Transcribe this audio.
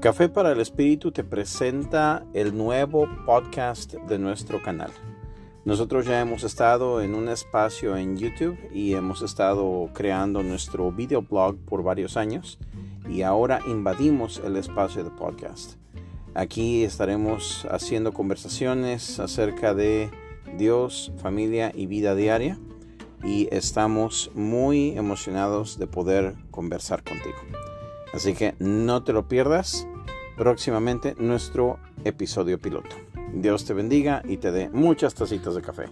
Café para el Espíritu te presenta el nuevo podcast de nuestro canal. Nosotros ya hemos estado en un espacio en YouTube y hemos estado creando nuestro videoblog por varios años y ahora invadimos el espacio de podcast. Aquí estaremos haciendo conversaciones acerca de Dios, familia y vida diaria y estamos muy emocionados de poder conversar contigo. Así que no te lo pierdas próximamente nuestro episodio piloto. Dios te bendiga y te dé muchas tacitas de café.